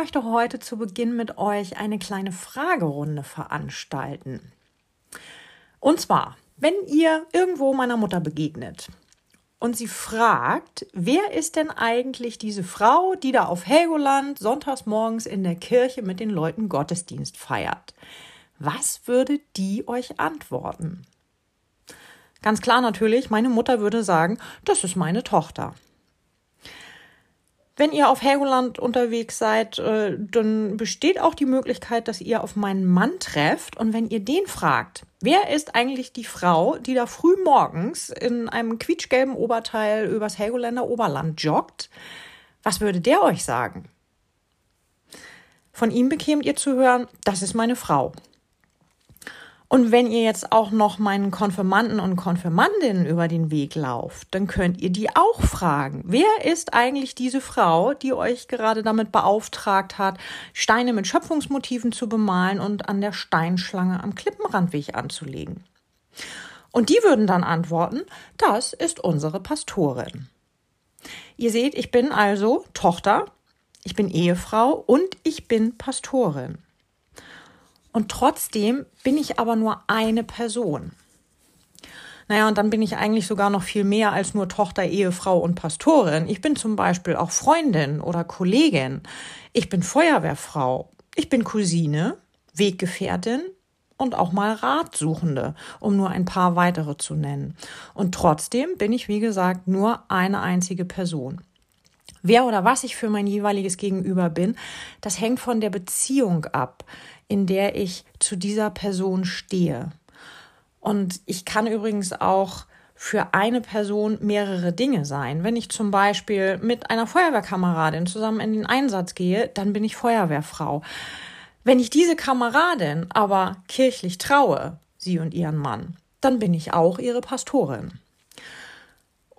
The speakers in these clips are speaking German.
Möchte heute zu Beginn mit euch eine kleine Fragerunde veranstalten. Und zwar, wenn ihr irgendwo meiner Mutter begegnet und sie fragt, wer ist denn eigentlich diese Frau, die da auf Helgoland sonntags morgens in der Kirche mit den Leuten Gottesdienst feiert? Was würde die euch antworten? Ganz klar natürlich, meine Mutter würde sagen, das ist meine Tochter. Wenn ihr auf Helgoland unterwegs seid, äh, dann besteht auch die Möglichkeit, dass ihr auf meinen Mann trefft. Und wenn ihr den fragt, wer ist eigentlich die Frau, die da früh morgens in einem quietschgelben Oberteil übers Helgoländer Oberland joggt, was würde der euch sagen? Von ihm bekämt ihr zu hören, das ist meine Frau. Und wenn ihr jetzt auch noch meinen Konfirmanden und Konfirmandinnen über den Weg lauft, dann könnt ihr die auch fragen. Wer ist eigentlich diese Frau, die euch gerade damit beauftragt hat, Steine mit Schöpfungsmotiven zu bemalen und an der Steinschlange am Klippenrandweg anzulegen? Und die würden dann antworten, das ist unsere Pastorin. Ihr seht, ich bin also Tochter, ich bin Ehefrau und ich bin Pastorin. Und trotzdem bin ich aber nur eine Person. Naja, und dann bin ich eigentlich sogar noch viel mehr als nur Tochter, Ehefrau und Pastorin. Ich bin zum Beispiel auch Freundin oder Kollegin. Ich bin Feuerwehrfrau. Ich bin Cousine, Weggefährtin und auch mal Ratsuchende, um nur ein paar weitere zu nennen. Und trotzdem bin ich, wie gesagt, nur eine einzige Person. Wer oder was ich für mein jeweiliges Gegenüber bin, das hängt von der Beziehung ab in der ich zu dieser Person stehe. Und ich kann übrigens auch für eine Person mehrere Dinge sein. Wenn ich zum Beispiel mit einer Feuerwehrkameradin zusammen in den Einsatz gehe, dann bin ich Feuerwehrfrau. Wenn ich diese Kameradin aber kirchlich traue, sie und ihren Mann, dann bin ich auch ihre Pastorin.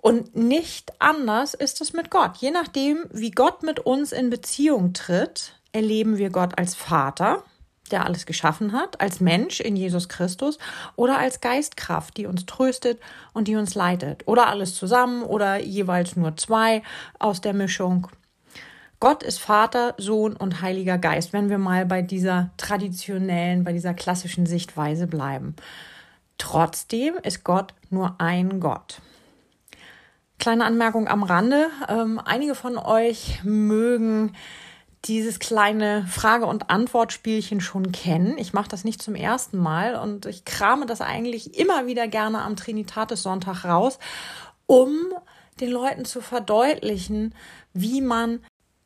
Und nicht anders ist es mit Gott. Je nachdem, wie Gott mit uns in Beziehung tritt, erleben wir Gott als Vater, der alles geschaffen hat, als Mensch in Jesus Christus oder als Geistkraft, die uns tröstet und die uns leitet. Oder alles zusammen oder jeweils nur zwei aus der Mischung. Gott ist Vater, Sohn und Heiliger Geist, wenn wir mal bei dieser traditionellen, bei dieser klassischen Sichtweise bleiben. Trotzdem ist Gott nur ein Gott. Kleine Anmerkung am Rande. Ähm, einige von euch mögen dieses kleine Frage- und Antwortspielchen schon kennen. Ich mache das nicht zum ersten Mal und ich krame das eigentlich immer wieder gerne am Trinitatis-Sonntag raus, um den Leuten zu verdeutlichen, wie man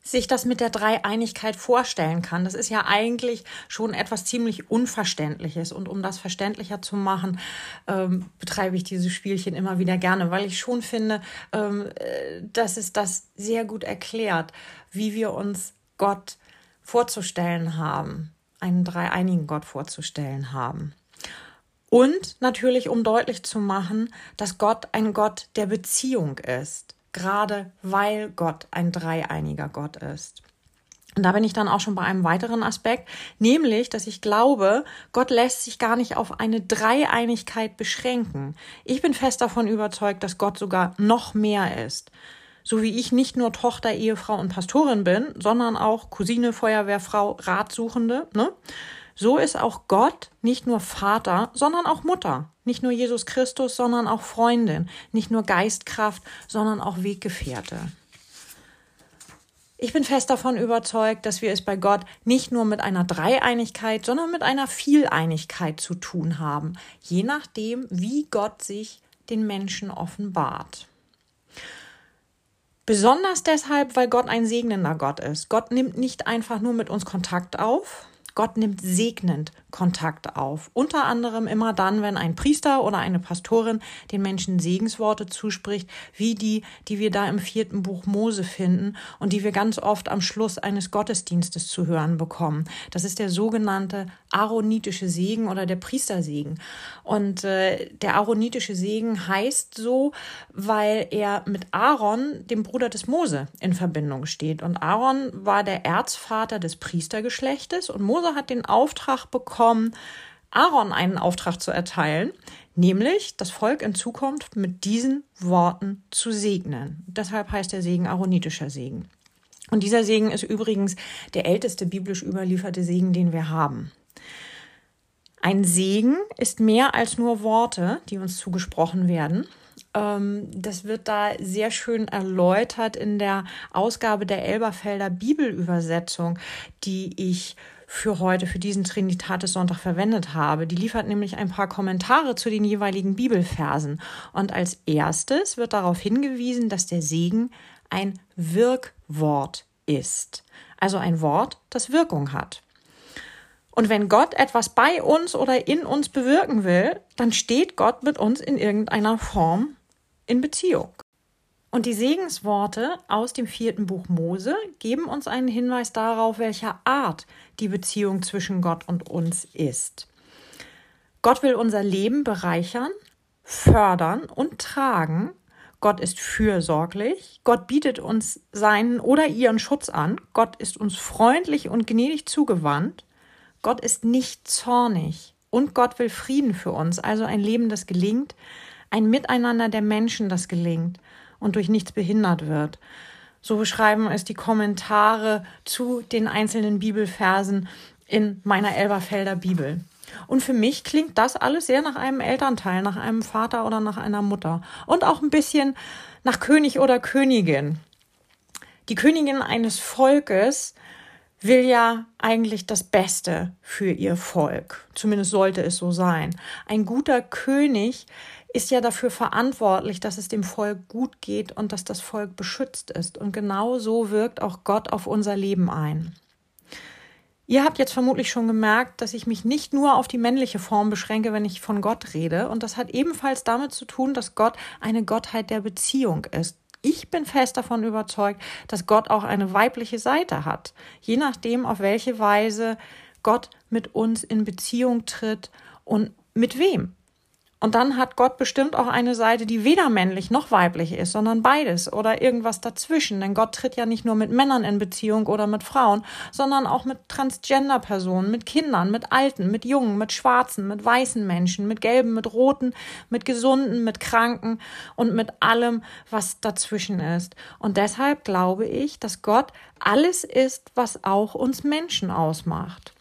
sich das mit der Dreieinigkeit vorstellen kann. Das ist ja eigentlich schon etwas ziemlich Unverständliches. Und um das verständlicher zu machen, ähm, betreibe ich dieses Spielchen immer wieder gerne, weil ich schon finde, ähm, äh, dass es das sehr gut erklärt, wie wir uns Gott vorzustellen haben, einen dreieinigen Gott vorzustellen haben. Und natürlich, um deutlich zu machen, dass Gott ein Gott der Beziehung ist, gerade weil Gott ein dreieiniger Gott ist. Und da bin ich dann auch schon bei einem weiteren Aspekt, nämlich, dass ich glaube, Gott lässt sich gar nicht auf eine Dreieinigkeit beschränken. Ich bin fest davon überzeugt, dass Gott sogar noch mehr ist so wie ich nicht nur Tochter, Ehefrau und Pastorin bin, sondern auch Cousine, Feuerwehrfrau, Ratsuchende, ne? So ist auch Gott nicht nur Vater, sondern auch Mutter. Nicht nur Jesus Christus, sondern auch Freundin. Nicht nur Geistkraft, sondern auch Weggefährte. Ich bin fest davon überzeugt, dass wir es bei Gott nicht nur mit einer Dreieinigkeit, sondern mit einer Vieleinigkeit zu tun haben, je nachdem, wie Gott sich den Menschen offenbart. Besonders deshalb, weil Gott ein segnender Gott ist. Gott nimmt nicht einfach nur mit uns Kontakt auf, Gott nimmt segnend Kontakt auf. Unter anderem immer dann, wenn ein Priester oder eine Pastorin den Menschen Segensworte zuspricht, wie die, die wir da im vierten Buch Mose finden und die wir ganz oft am Schluss eines Gottesdienstes zu hören bekommen. Das ist der sogenannte aaronitische Segen oder der Priestersegen. Und äh, der aaronitische Segen heißt so, weil er mit Aaron, dem Bruder des Mose, in Verbindung steht. Und Aaron war der Erzvater des Priestergeschlechtes und Mose hat den Auftrag bekommen, Aaron einen Auftrag zu erteilen, nämlich das Volk in Zukunft mit diesen Worten zu segnen. Deshalb heißt der Segen aaronitischer Segen. Und dieser Segen ist übrigens der älteste biblisch überlieferte Segen, den wir haben. Ein Segen ist mehr als nur Worte, die uns zugesprochen werden. Ähm, das wird da sehr schön erläutert in der Ausgabe der Elberfelder Bibelübersetzung, die ich für heute, für diesen Trinitatis-Sonntag verwendet habe. Die liefert nämlich ein paar Kommentare zu den jeweiligen Bibelversen. Und als erstes wird darauf hingewiesen, dass der Segen ein Wirkwort ist. Also ein Wort, das Wirkung hat. Und wenn Gott etwas bei uns oder in uns bewirken will, dann steht Gott mit uns in irgendeiner Form in Beziehung. Und die Segensworte aus dem vierten Buch Mose geben uns einen Hinweis darauf, welcher Art die Beziehung zwischen Gott und uns ist. Gott will unser Leben bereichern, fördern und tragen. Gott ist fürsorglich. Gott bietet uns seinen oder ihren Schutz an. Gott ist uns freundlich und gnädig zugewandt. Gott ist nicht zornig und Gott will Frieden für uns, also ein Leben, das gelingt, ein Miteinander der Menschen, das gelingt und durch nichts behindert wird. So beschreiben es die Kommentare zu den einzelnen Bibelversen in meiner Elberfelder Bibel. Und für mich klingt das alles sehr nach einem Elternteil, nach einem Vater oder nach einer Mutter. Und auch ein bisschen nach König oder Königin. Die Königin eines Volkes will ja eigentlich das Beste für ihr Volk. Zumindest sollte es so sein. Ein guter König ist ja dafür verantwortlich, dass es dem Volk gut geht und dass das Volk beschützt ist. Und genau so wirkt auch Gott auf unser Leben ein. Ihr habt jetzt vermutlich schon gemerkt, dass ich mich nicht nur auf die männliche Form beschränke, wenn ich von Gott rede. Und das hat ebenfalls damit zu tun, dass Gott eine Gottheit der Beziehung ist. Ich bin fest davon überzeugt, dass Gott auch eine weibliche Seite hat. Je nachdem, auf welche Weise Gott mit uns in Beziehung tritt und mit wem. Und dann hat Gott bestimmt auch eine Seite, die weder männlich noch weiblich ist, sondern beides oder irgendwas dazwischen. Denn Gott tritt ja nicht nur mit Männern in Beziehung oder mit Frauen, sondern auch mit Transgender-Personen, mit Kindern, mit Alten, mit Jungen, mit Schwarzen, mit weißen Menschen, mit Gelben, mit Roten, mit Gesunden, mit Kranken und mit allem, was dazwischen ist. Und deshalb glaube ich, dass Gott alles ist, was auch uns Menschen ausmacht.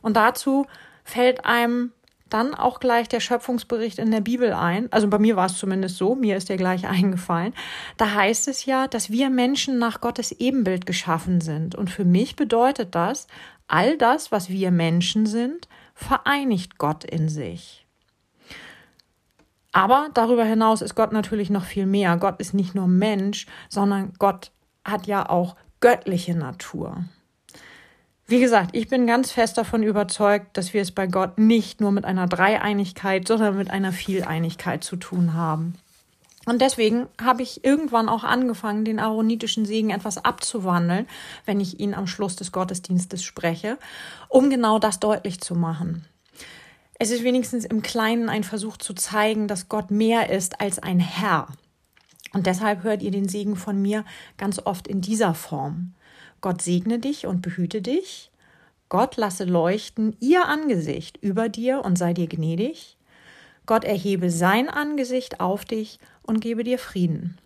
Und dazu fällt einem dann auch gleich der Schöpfungsbericht in der Bibel ein. Also bei mir war es zumindest so, mir ist der gleich eingefallen. Da heißt es ja, dass wir Menschen nach Gottes Ebenbild geschaffen sind. Und für mich bedeutet das, all das, was wir Menschen sind, vereinigt Gott in sich. Aber darüber hinaus ist Gott natürlich noch viel mehr. Gott ist nicht nur Mensch, sondern Gott hat ja auch göttliche Natur. Wie gesagt, ich bin ganz fest davon überzeugt, dass wir es bei Gott nicht nur mit einer Dreieinigkeit, sondern mit einer Vieleinigkeit zu tun haben. Und deswegen habe ich irgendwann auch angefangen, den aaronitischen Segen etwas abzuwandeln, wenn ich ihn am Schluss des Gottesdienstes spreche, um genau das deutlich zu machen. Es ist wenigstens im Kleinen ein Versuch zu zeigen, dass Gott mehr ist als ein Herr. Und deshalb hört ihr den Segen von mir ganz oft in dieser Form. Gott segne dich und behüte dich. Gott lasse leuchten ihr Angesicht über dir und sei dir gnädig. Gott erhebe sein Angesicht auf dich und gebe dir Frieden.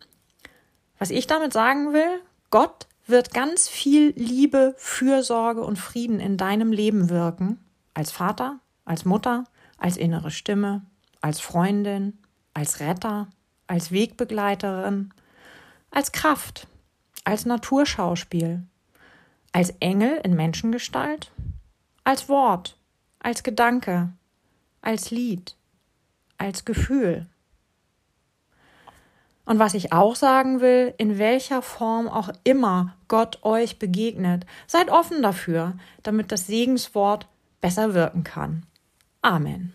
Was ich damit sagen will, Gott wird ganz viel Liebe, Fürsorge und Frieden in deinem Leben wirken, als Vater, als Mutter, als innere Stimme, als Freundin, als Retter, als Wegbegleiterin, als Kraft, als Naturschauspiel, als Engel in Menschengestalt? Als Wort, als Gedanke, als Lied, als Gefühl. Und was ich auch sagen will, in welcher Form auch immer Gott euch begegnet, seid offen dafür, damit das Segenswort besser wirken kann. Amen.